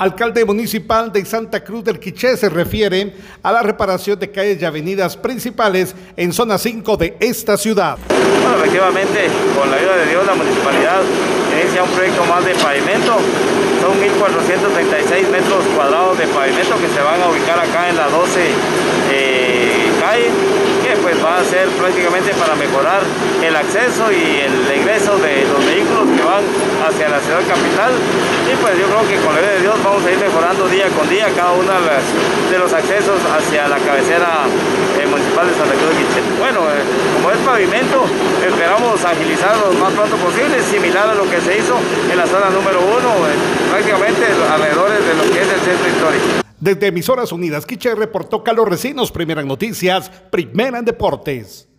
Alcalde municipal de Santa Cruz del Quiché se refiere a la reparación de calles y avenidas principales en zona 5 de esta ciudad. Bueno, efectivamente, con la ayuda de Dios, la municipalidad inicia un proyecto más de pavimento. Son 1.436 metros cuadrados de pavimento que se van a ubicar acá en la 12 eh, calle pues va a ser prácticamente para mejorar el acceso y el ingreso de los vehículos que hacia la ciudad capital y pues yo creo que con la ayuda de Dios vamos a ir mejorando día con día cada uno de los accesos hacia la cabecera eh, municipal de Santa Cruz de. Bueno, eh, como es pavimento, esperamos agilizar lo más pronto posible, similar a lo que se hizo en la zona número uno, eh, prácticamente alrededor de lo que es el centro histórico. Desde Emisoras Unidas, Quiche reportó Carlos Recinos, Primera Noticias, Primera en Deportes.